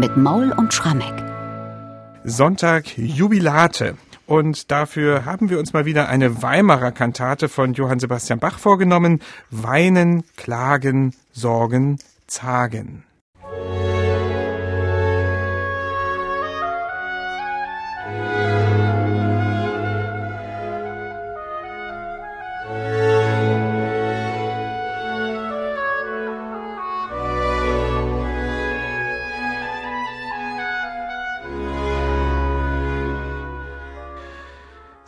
mit Maul und Schrammeck. Sonntag Jubilate. Und dafür haben wir uns mal wieder eine Weimarer Kantate von Johann Sebastian Bach vorgenommen. Weinen, klagen, sorgen, zagen.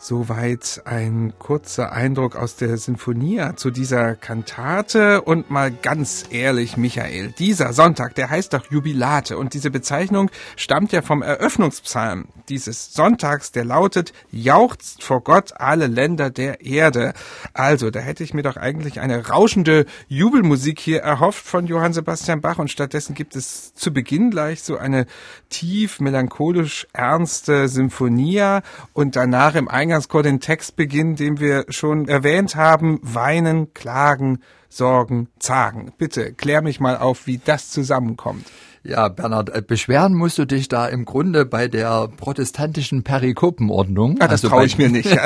Soweit ein kurzer Eindruck aus der Sinfonia zu dieser Kantate. Und mal ganz ehrlich, Michael, dieser Sonntag, der heißt doch Jubilate. Und diese Bezeichnung stammt ja vom Eröffnungspsalm dieses Sonntags, der lautet, jauchzt vor Gott alle Länder der Erde. Also, da hätte ich mir doch eigentlich eine rauschende Jubelmusik hier erhofft von Johann Sebastian Bach. Und stattdessen gibt es zu Beginn gleich so eine tief melancholisch ernste Sinfonia. Und danach im Eingang Eingangschor den Text beginnen, den wir schon erwähnt haben. Weinen, klagen, sorgen, zagen. Bitte klär mich mal auf, wie das zusammenkommt. Ja, Bernhard, äh, beschweren musst du dich da im Grunde bei der protestantischen Perikopenordnung. Ah, das also traue ich mir nicht.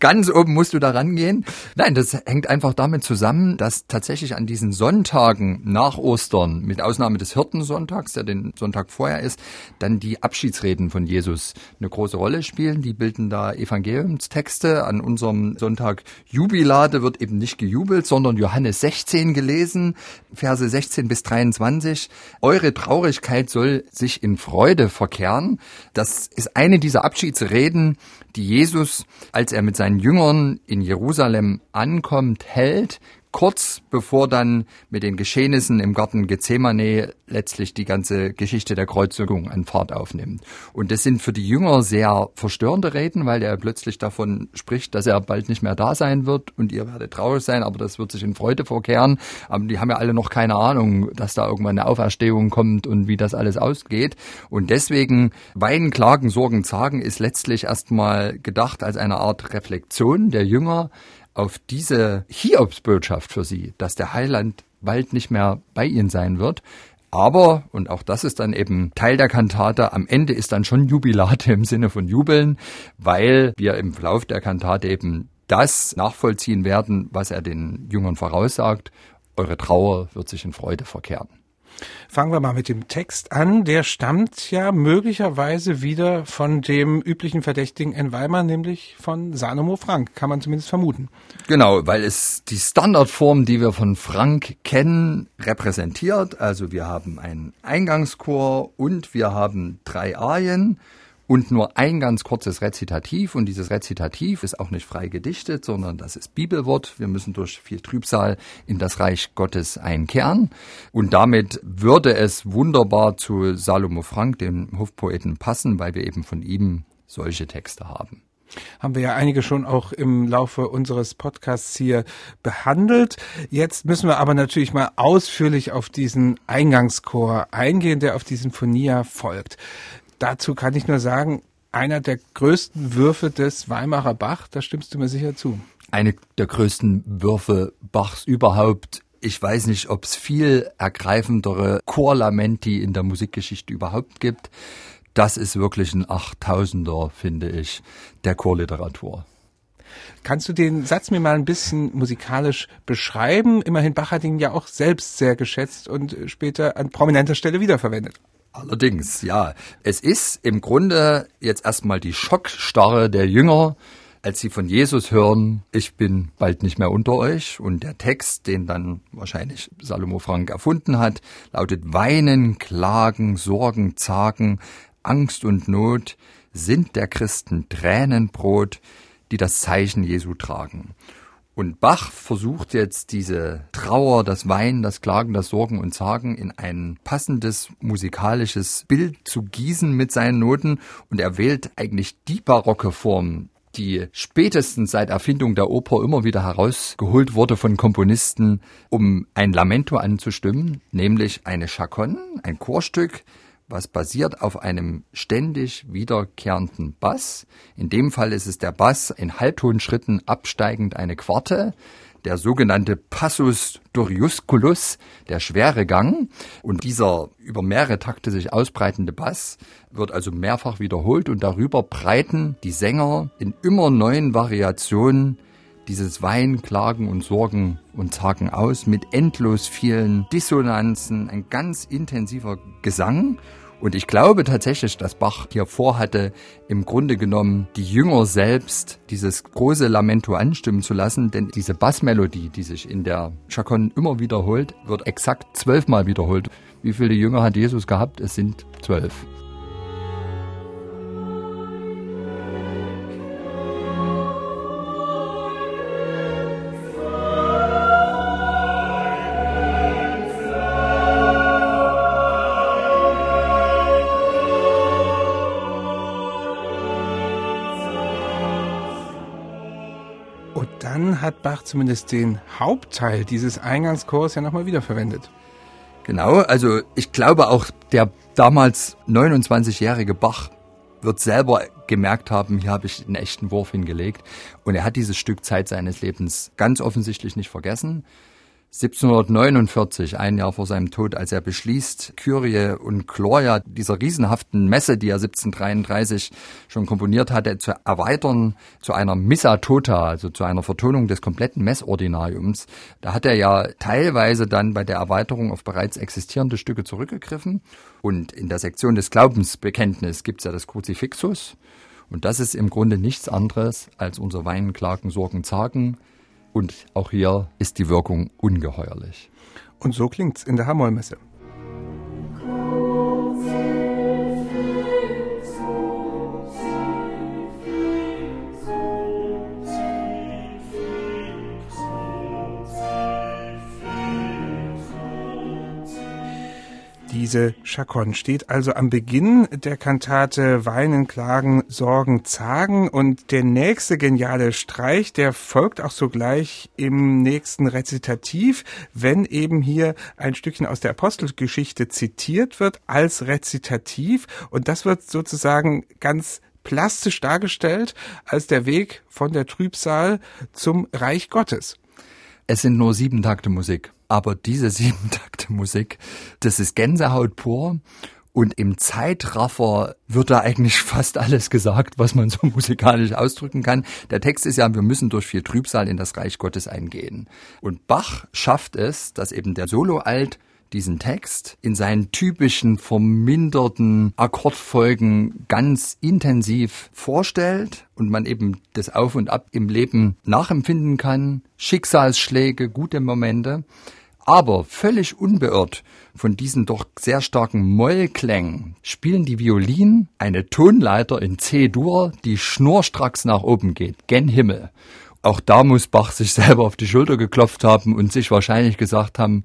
ganz oben musst du da rangehen. Nein, das hängt einfach damit zusammen, dass tatsächlich an diesen Sonntagen nach Ostern, mit Ausnahme des Hirtensonntags, der den Sonntag vorher ist, dann die Abschiedsreden von Jesus eine große Rolle spielen. Die bilden da Evangeliumstexte. An unserem Sonntag Jubilate wird eben nicht gejubelt, sondern Johannes 16 gelesen, Verse 16 bis 23. Eure Ihre Traurigkeit soll sich in Freude verkehren. Das ist eine dieser Abschiedsreden, die Jesus, als er mit seinen Jüngern in Jerusalem ankommt, hält kurz bevor dann mit den Geschehnissen im Garten Gethsemane letztlich die ganze Geschichte der Kreuzigung an Fahrt aufnimmt. Und das sind für die Jünger sehr verstörende Reden, weil er plötzlich davon spricht, dass er bald nicht mehr da sein wird und ihr werdet traurig sein, aber das wird sich in Freude verkehren. Aber die haben ja alle noch keine Ahnung, dass da irgendwann eine Auferstehung kommt und wie das alles ausgeht. Und deswegen Weinen, Klagen, Sorgen, Zagen ist letztlich erstmal gedacht als eine Art Reflexion der Jünger auf diese Hiobsbotschaft für sie, dass der Heiland bald nicht mehr bei ihnen sein wird. Aber, und auch das ist dann eben Teil der Kantate, am Ende ist dann schon Jubilate im Sinne von Jubeln, weil wir im Verlauf der Kantate eben das nachvollziehen werden, was er den Jüngern voraussagt. Eure Trauer wird sich in Freude verkehren. Fangen wir mal mit dem Text an. Der stammt ja möglicherweise wieder von dem üblichen Verdächtigen in Weimar, nämlich von Salomo Frank, kann man zumindest vermuten. Genau, weil es die Standardform, die wir von Frank kennen, repräsentiert. Also wir haben einen Eingangschor und wir haben drei Arien und nur ein ganz kurzes Rezitativ. Und dieses Rezitativ ist auch nicht frei gedichtet, sondern das ist Bibelwort. Wir müssen durch viel Trübsal in das Reich Gottes einkehren. Und damit würde es wunderbar zu Salomo Frank, dem Hofpoeten, passen, weil wir eben von ihm solche Texte haben haben wir ja einige schon auch im Laufe unseres Podcasts hier behandelt. Jetzt müssen wir aber natürlich mal ausführlich auf diesen Eingangschor eingehen, der auf diesen Phonia folgt dazu kann ich nur sagen, einer der größten Würfe des Weimarer Bach, da stimmst du mir sicher zu. Eine der größten Würfe Bachs überhaupt. Ich weiß nicht, ob es viel ergreifendere Chorlamenti in der Musikgeschichte überhaupt gibt. Das ist wirklich ein Achttausender, finde ich, der Chorliteratur. Kannst du den Satz mir mal ein bisschen musikalisch beschreiben? Immerhin Bach hat ihn ja auch selbst sehr geschätzt und später an prominenter Stelle wiederverwendet. Allerdings, ja. Es ist im Grunde jetzt erstmal die Schockstarre der Jünger, als sie von Jesus hören, ich bin bald nicht mehr unter euch. Und der Text, den dann wahrscheinlich Salomo Frank erfunden hat, lautet Weinen, Klagen, Sorgen, Zagen, Angst und Not sind der Christen Tränenbrot, die das Zeichen Jesu tragen. Und Bach versucht jetzt diese Trauer, das Weinen, das Klagen, das Sorgen und Zagen in ein passendes musikalisches Bild zu gießen mit seinen Noten. Und er wählt eigentlich die barocke Form, die spätestens seit Erfindung der Oper immer wieder herausgeholt wurde von Komponisten, um ein Lamento anzustimmen, nämlich eine Chaconne, ein Chorstück, was basiert auf einem ständig wiederkehrenden Bass. In dem Fall ist es der Bass in Halbtonschritten absteigend eine Quarte, der sogenannte Passus Doriusculus, der schwere Gang. Und dieser über mehrere Takte sich ausbreitende Bass wird also mehrfach wiederholt und darüber breiten die Sänger in immer neuen Variationen dieses Wein, Klagen und Sorgen und Zagen aus mit endlos vielen Dissonanzen, ein ganz intensiver Gesang und ich glaube tatsächlich, dass Bach hier vorhatte, im Grunde genommen die Jünger selbst dieses große Lamento anstimmen zu lassen, denn diese Bassmelodie, die sich in der Chaconne immer wiederholt, wird exakt zwölfmal wiederholt. Wie viele Jünger hat Jesus gehabt? Es sind zwölf. Hat Bach zumindest den Hauptteil dieses Eingangschors ja nochmal wiederverwendet. Genau, also ich glaube auch der damals 29-jährige Bach wird selber gemerkt haben, hier habe ich einen echten Wurf hingelegt. Und er hat dieses Stück Zeit seines Lebens ganz offensichtlich nicht vergessen. 1749, ein Jahr vor seinem Tod, als er beschließt, Kyrie und Gloria dieser riesenhaften Messe, die er 1733 schon komponiert hatte, zu erweitern zu einer Missa Tota, also zu einer Vertonung des kompletten Messordinariums. Da hat er ja teilweise dann bei der Erweiterung auf bereits existierende Stücke zurückgegriffen. Und in der Sektion des Glaubensbekenntnis gibt es ja das Kruzifixus. Und das ist im Grunde nichts anderes als unser Weinen, Klagen, Sorgen, Zagen und auch hier ist die Wirkung ungeheuerlich. Und so klingt's in der Hamollmesse. Diese Chaconne steht also am Beginn der Kantate Weinen, Klagen, Sorgen, Zagen und der nächste geniale Streich, der folgt auch sogleich im nächsten Rezitativ, wenn eben hier ein Stückchen aus der Apostelgeschichte zitiert wird als Rezitativ und das wird sozusagen ganz plastisch dargestellt als der Weg von der Trübsal zum Reich Gottes. Es sind nur sieben Takte Musik. Aber diese sieben Takte Musik, das ist Gänsehaut pur. Und im Zeitraffer wird da eigentlich fast alles gesagt, was man so musikalisch ausdrücken kann. Der Text ist ja, wir müssen durch viel Trübsal in das Reich Gottes eingehen. Und Bach schafft es, dass eben der Solo-Alt diesen Text in seinen typischen verminderten Akkordfolgen ganz intensiv vorstellt und man eben das Auf und Ab im Leben nachempfinden kann, Schicksalsschläge, gute Momente, aber völlig unbeirrt von diesen doch sehr starken Mollklängen spielen die Violinen eine Tonleiter in C-Dur, die schnurstracks nach oben geht, gen Himmel. Auch da muss Bach sich selber auf die Schulter geklopft haben und sich wahrscheinlich gesagt haben,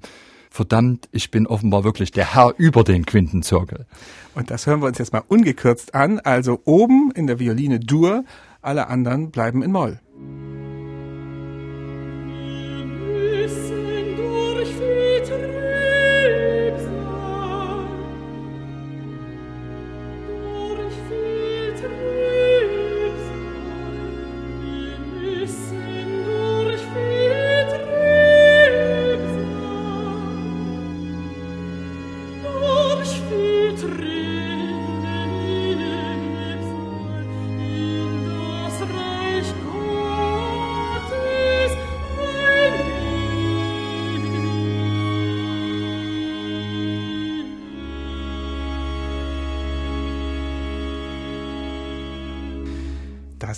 verdammt, ich bin offenbar wirklich der Herr über den Quintenzirkel. Und das hören wir uns jetzt mal ungekürzt an. Also oben in der Violine Dur, alle anderen bleiben in Moll.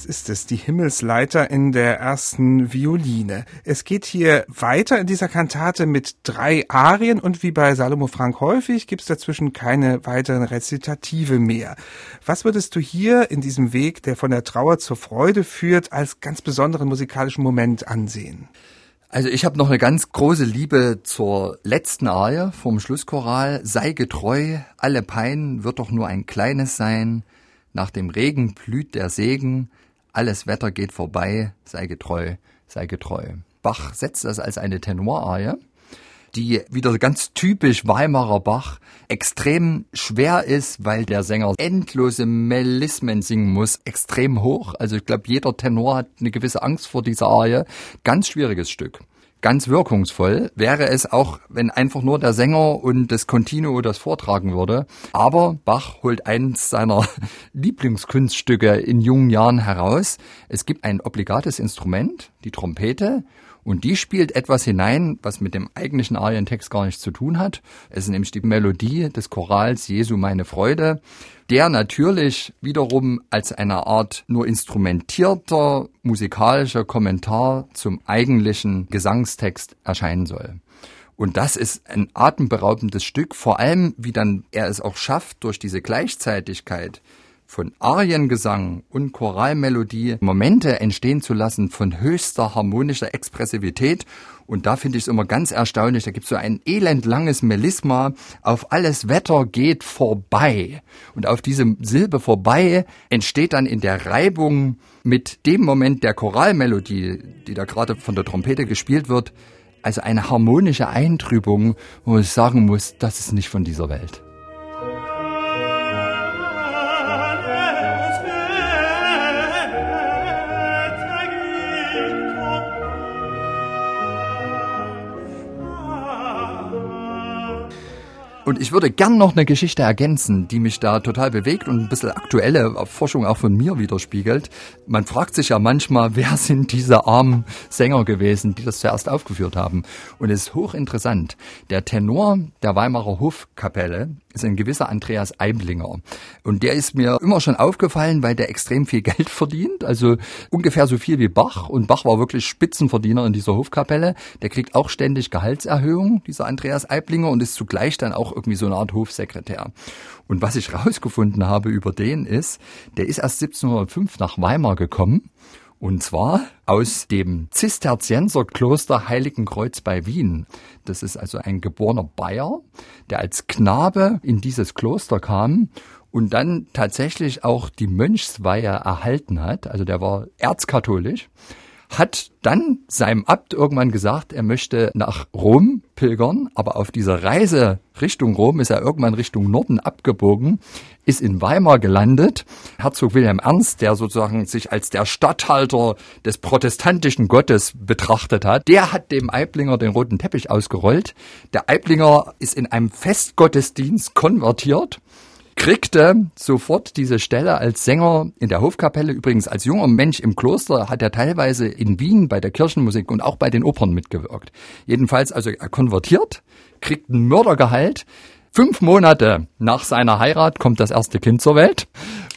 Das ist es, die Himmelsleiter in der ersten Violine. Es geht hier weiter in dieser Kantate mit drei Arien und wie bei Salomo Frank häufig gibt es dazwischen keine weiteren Rezitative mehr. Was würdest du hier in diesem Weg, der von der Trauer zur Freude führt, als ganz besonderen musikalischen Moment ansehen? Also ich habe noch eine ganz große Liebe zur letzten Arie vom Schlusschoral. Sei getreu, alle Pein wird doch nur ein kleines sein. Nach dem Regen blüht der Segen, alles Wetter geht vorbei, sei getreu, sei getreu. Bach setzt das als eine Tenorarie, die wieder ganz typisch Weimarer Bach extrem schwer ist, weil der Sänger endlose Melismen singen muss, extrem hoch. Also ich glaube, jeder Tenor hat eine gewisse Angst vor dieser Arie. Ganz schwieriges Stück. Ganz wirkungsvoll. Wäre es auch, wenn einfach nur der Sänger und das Continuo das vortragen würde. Aber Bach holt eins seiner Lieblingskunststücke in jungen Jahren heraus. Es gibt ein obligates Instrument, die Trompete, und die spielt etwas hinein, was mit dem eigentlichen Arientext gar nichts zu tun hat. Es ist nämlich die Melodie des Chorals Jesu meine Freude, der natürlich wiederum als eine Art nur instrumentierter musikalischer Kommentar zum eigentlichen Gesangstext erscheinen soll. Und das ist ein atemberaubendes Stück, vor allem wie dann er es auch schafft, durch diese Gleichzeitigkeit von Ariengesang und Choralmelodie Momente entstehen zu lassen von höchster harmonischer Expressivität. Und da finde ich es immer ganz erstaunlich, da gibt es so ein elendlanges Melisma, auf alles Wetter geht vorbei. Und auf diese Silbe vorbei entsteht dann in der Reibung mit dem Moment der Choralmelodie, die da gerade von der Trompete gespielt wird, also eine harmonische Eintrübung, wo ich sagen muss, das ist nicht von dieser Welt. Und ich würde gern noch eine Geschichte ergänzen, die mich da total bewegt und ein bisschen aktuelle Forschung auch von mir widerspiegelt. Man fragt sich ja manchmal, wer sind diese armen Sänger gewesen, die das zuerst aufgeführt haben? Und es ist hochinteressant. Der Tenor der Weimarer Hofkapelle ist ein gewisser Andreas Eiblinger. Und der ist mir immer schon aufgefallen, weil der extrem viel Geld verdient. Also ungefähr so viel wie Bach. Und Bach war wirklich Spitzenverdiener in dieser Hofkapelle. Der kriegt auch ständig Gehaltserhöhung, dieser Andreas Eiblinger, und ist zugleich dann auch irgendwie so eine Art Hofsekretär. Und was ich rausgefunden habe über den ist, der ist erst 1705 nach Weimar gekommen und zwar aus dem Zisterzienserkloster Heiligenkreuz bei Wien. Das ist also ein geborener Bayer, der als Knabe in dieses Kloster kam und dann tatsächlich auch die Mönchsweihe erhalten hat. Also der war erzkatholisch hat dann seinem Abt irgendwann gesagt, er möchte nach Rom pilgern, aber auf dieser Reise Richtung Rom ist er irgendwann Richtung Norden abgebogen, ist in Weimar gelandet. Herzog Wilhelm Ernst, der sozusagen sich als der Statthalter des protestantischen Gottes betrachtet hat, der hat dem Eiblinger den roten Teppich ausgerollt. Der Eiblinger ist in einem Festgottesdienst konvertiert kriegte sofort diese Stelle als Sänger in der Hofkapelle. Übrigens als junger Mensch im Kloster hat er teilweise in Wien bei der Kirchenmusik und auch bei den Opern mitgewirkt. Jedenfalls also er konvertiert, kriegt ein Mördergehalt. Fünf Monate nach seiner Heirat kommt das erste Kind zur Welt.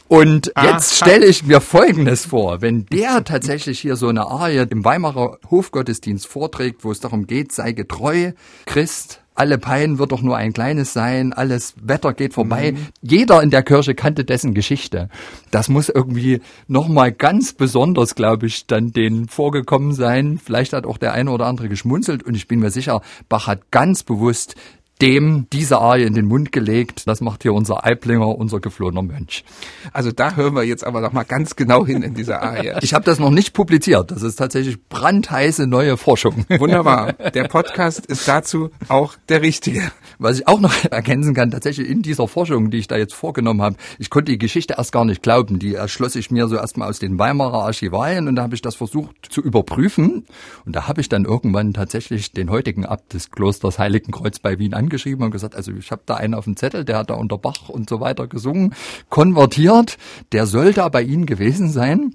Und jetzt stelle ich mir Folgendes vor. Wenn der tatsächlich hier so eine Arie im Weimarer Hofgottesdienst vorträgt, wo es darum geht, sei getreu, Christ, alle Pein wird doch nur ein kleines sein, alles Wetter geht vorbei. Mhm. Jeder in der Kirche kannte dessen Geschichte. Das muss irgendwie nochmal ganz besonders, glaube ich, dann denen vorgekommen sein. Vielleicht hat auch der eine oder andere geschmunzelt und ich bin mir sicher, Bach hat ganz bewusst dem diese Arie in den Mund gelegt. Das macht hier unser Eiblinger, unser geflohener Mönch. Also da hören wir jetzt aber noch mal ganz genau hin in dieser Arie. Ich habe das noch nicht publiziert. Das ist tatsächlich brandheiße neue Forschung. Wunderbar. Der Podcast ist dazu auch der richtige. Was ich auch noch ergänzen kann, tatsächlich in dieser Forschung, die ich da jetzt vorgenommen habe, ich konnte die Geschichte erst gar nicht glauben. Die erschloss ich mir so erstmal aus den Weimarer Archivalien und da habe ich das versucht zu überprüfen. Und da habe ich dann irgendwann tatsächlich den heutigen Abt des Klosters Heiligenkreuz bei Wien angeschrieben und gesagt, also ich habe da einen auf dem Zettel, der hat da unter Bach und so weiter gesungen, konvertiert, der soll da bei Ihnen gewesen sein.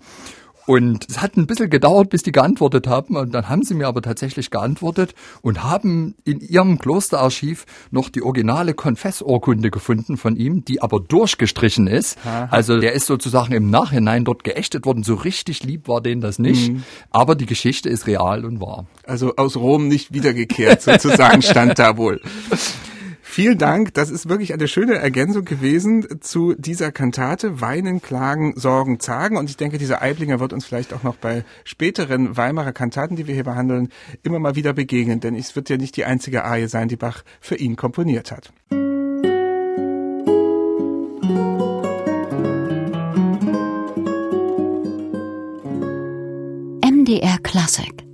Und es hat ein bisschen gedauert, bis die geantwortet haben. Und dann haben sie mir aber tatsächlich geantwortet und haben in ihrem Klosterarchiv noch die originale Konfessorkunde gefunden von ihm, die aber durchgestrichen ist. Aha. Also der ist sozusagen im Nachhinein dort geächtet worden. So richtig lieb war denen das nicht. Mhm. Aber die Geschichte ist real und wahr. Also aus Rom nicht wiedergekehrt sozusagen stand da wohl. Vielen Dank. Das ist wirklich eine schöne Ergänzung gewesen zu dieser Kantate Weinen, Klagen, Sorgen, Zagen. Und ich denke, dieser Eiblinger wird uns vielleicht auch noch bei späteren Weimarer Kantaten, die wir hier behandeln, immer mal wieder begegnen. Denn es wird ja nicht die einzige Arie sein, die Bach für ihn komponiert hat. MDR Classic